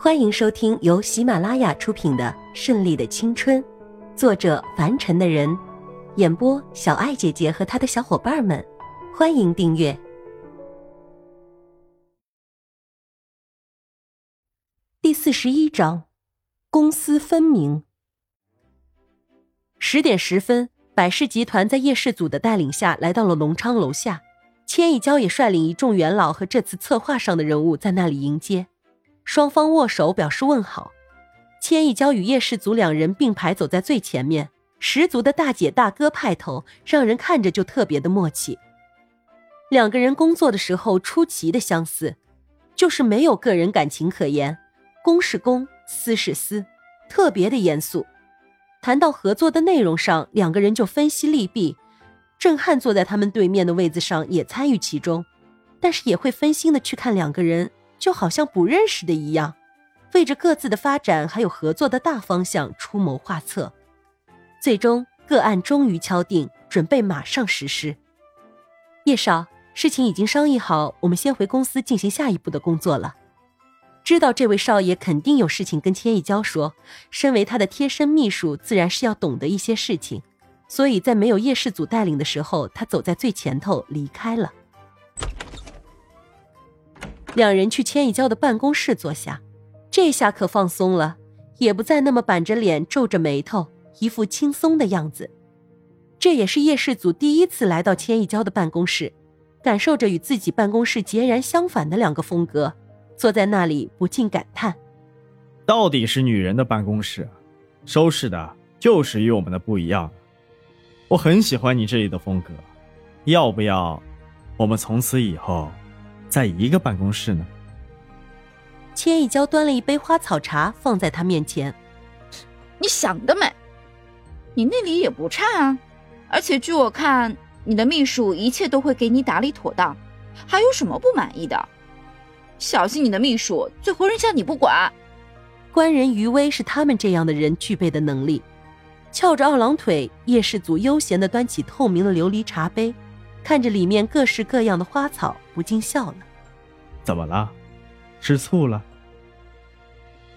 欢迎收听由喜马拉雅出品的《顺利的青春》，作者凡尘的人，演播小爱姐姐和她的小伙伴们。欢迎订阅第四十一章：公私分明。十点十分，百事集团在叶氏组的带领下来到了隆昌楼下，千亿娇也率领一众元老和这次策划上的人物在那里迎接。双方握手表示问好，千亿娇与叶氏族两人并排走在最前面，十足的大姐大哥派头，让人看着就特别的默契。两个人工作的时候出奇的相似，就是没有个人感情可言，公是公，私是私，特别的严肃。谈到合作的内容上，两个人就分析利弊。郑汉坐在他们对面的位子上也参与其中，但是也会分心的去看两个人。就好像不认识的一样，为着各自的发展还有合作的大方向出谋划策，最终个案终于敲定，准备马上实施。叶少，事情已经商议好，我们先回公司进行下一步的工作了。知道这位少爷肯定有事情跟千亿娇说，身为他的贴身秘书，自然是要懂得一些事情，所以在没有叶氏组带领的时候，他走在最前头离开了。两人去千一娇的办公室坐下，这下可放松了，也不再那么板着脸、皱着眉头，一副轻松的样子。这也是叶氏祖第一次来到千一娇的办公室，感受着与自己办公室截然相反的两个风格，坐在那里不禁感叹：到底是女人的办公室，收拾的就是与我们的不一样。我很喜欢你这里的风格，要不要我们从此以后？在一个办公室呢。千一娇端了一杯花草茶放在他面前，你想得美！你那里也不差啊，而且据我看，你的秘书一切都会给你打理妥当，还有什么不满意的？小心你的秘书最后扔下你不管。官人余威是他们这样的人具备的能力。翘着二郎腿，叶氏祖悠闲地端起透明的琉璃茶杯。看着里面各式各样的花草，不禁笑了。怎么了？吃醋了？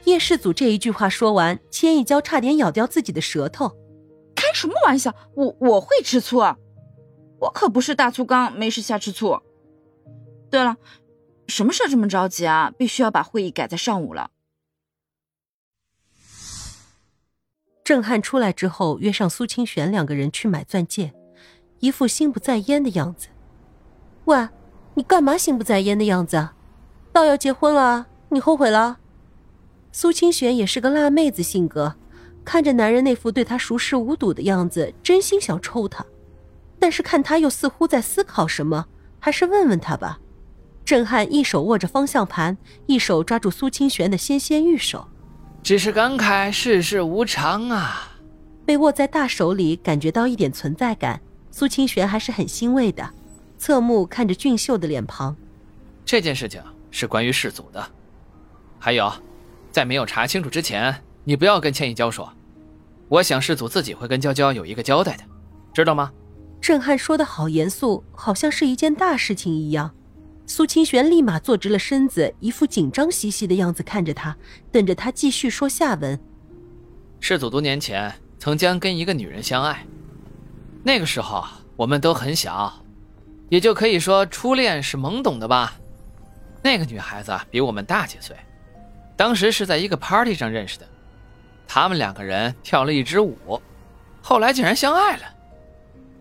叶世祖这一句话说完，千一娇差点咬掉自己的舌头。开什么玩笑？我我会吃醋？啊？我可不是大醋缸，没事瞎吃醋。对了，什么事这么着急啊？必须要把会议改在上午了。郑汉出来之后，约上苏清玄两个人去买钻戒。一副心不在焉的样子。喂，你干嘛心不在焉的样子？到要结婚了，你后悔了？苏清玄也是个辣妹子性格，看着男人那副对她熟视无睹的样子，真心想抽他。但是看他又似乎在思考什么，还是问问他吧。郑汉一手握着方向盘，一手抓住苏清玄的纤纤玉手。只是感慨世事无常啊。被握在大手里，感觉到一点存在感。苏清玄还是很欣慰的，侧目看着俊秀的脸庞。这件事情是关于世祖的，还有，在没有查清楚之前，你不要跟千一娇说。我想世祖自己会跟娇娇有一个交代的，知道吗？郑汉说的好严肃，好像是一件大事情一样。苏清玄立马坐直了身子，一副紧张兮兮的样子看着他，等着他继续说下文。世祖多年前曾将跟一个女人相爱。那个时候我们都很小，也就可以说初恋是懵懂的吧。那个女孩子比我们大几岁，当时是在一个 party 上认识的，他们两个人跳了一支舞，后来竟然相爱了。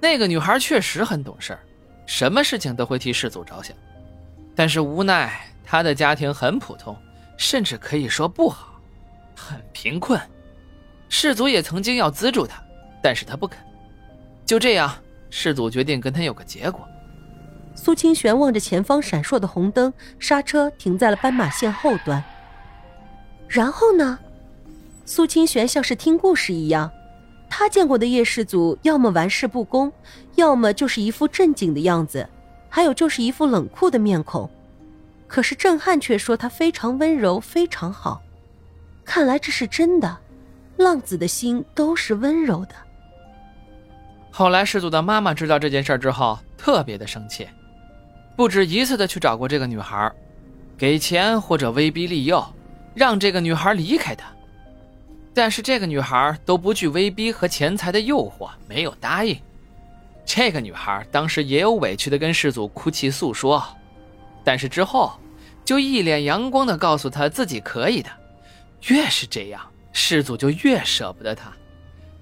那个女孩确实很懂事，什么事情都会替世祖着想，但是无奈她的家庭很普通，甚至可以说不好，很贫困。世祖也曾经要资助她，但是她不肯。就这样，世祖决定跟他有个结果。苏清玄望着前方闪烁的红灯，刹车停在了斑马线后端。然后呢？苏清玄像是听故事一样，他见过的叶世祖，要么玩世不恭，要么就是一副正经的样子，还有就是一副冷酷的面孔。可是郑汉却说他非常温柔，非常好。看来这是真的，浪子的心都是温柔的。后来世祖的妈妈知道这件事之后，特别的生气，不止一次的去找过这个女孩，给钱或者威逼利诱，让这个女孩离开他。但是这个女孩都不惧威逼和钱财的诱惑，没有答应。这个女孩当时也有委屈的跟世祖哭泣诉说，但是之后就一脸阳光的告诉他自己可以的。越是这样，世祖就越舍不得她。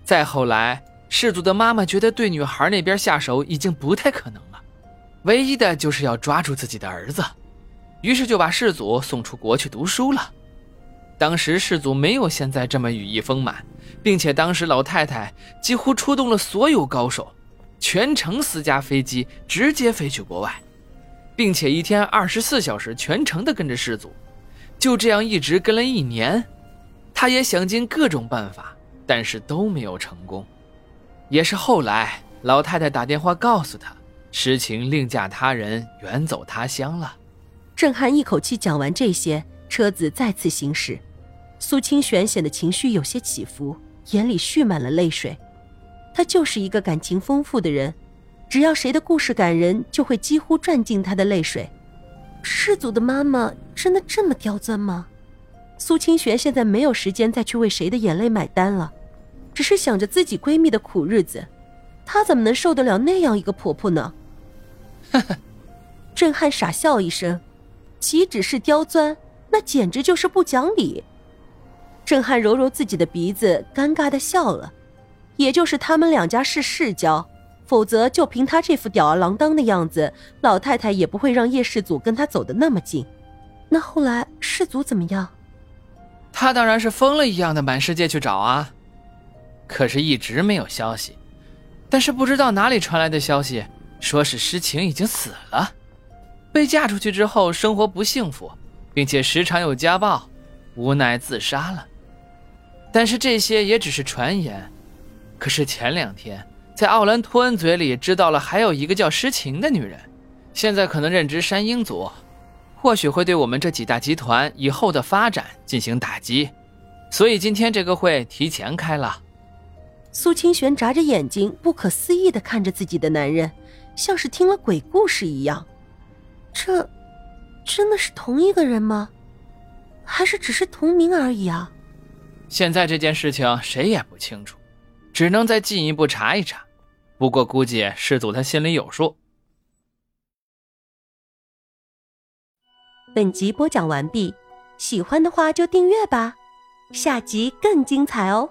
再后来，世祖的妈妈觉得对女孩那边下手已经不太可能了，唯一的就是要抓住自己的儿子，于是就把世祖送出国去读书了。当时世祖没有现在这么羽翼丰满，并且当时老太太几乎出动了所有高手，全程私家飞机直接飞去国外，并且一天二十四小时全程的跟着世祖，就这样一直跟了一年。他也想尽各种办法，但是都没有成功。也是后来老太太打电话告诉他，实情另嫁他人，远走他乡了。郑汉一口气讲完这些，车子再次行驶。苏清玄显得情绪有些起伏，眼里蓄满了泪水。他就是一个感情丰富的人，只要谁的故事感人，就会几乎赚尽他的泪水。世祖的妈妈真的这么刁钻吗？苏清玄现在没有时间再去为谁的眼泪买单了，只是想着自己闺蜜的苦日子，她怎么能受得了那样一个婆婆呢？呵呵，郑汉傻笑一声，岂止是刁钻，那简直就是不讲理。郑汉揉揉自己的鼻子，尴尬的笑了。也就是他们两家是世交，否则就凭他这副吊儿郎当的样子，老太太也不会让叶世祖跟他走得那么近。那后来世祖怎么样？他当然是疯了一样的满世界去找啊，可是一直没有消息。但是不知道哪里传来的消息，说是诗情已经死了，被嫁出去之后生活不幸福，并且时常有家暴，无奈自杀了。但是这些也只是传言，可是前两天在奥兰托恩嘴里知道了还有一个叫诗情的女人，现在可能任职山鹰族，或许会对我们这几大集团以后的发展进行打击，所以今天这个会提前开了。苏清玄眨着眼睛，不可思议的看着自己的男人，像是听了鬼故事一样。这，真的是同一个人吗？还是只是同名而已啊？现在这件事情谁也不清楚，只能再进一步查一查。不过估计师祖他心里有数。本集播讲完毕，喜欢的话就订阅吧，下集更精彩哦。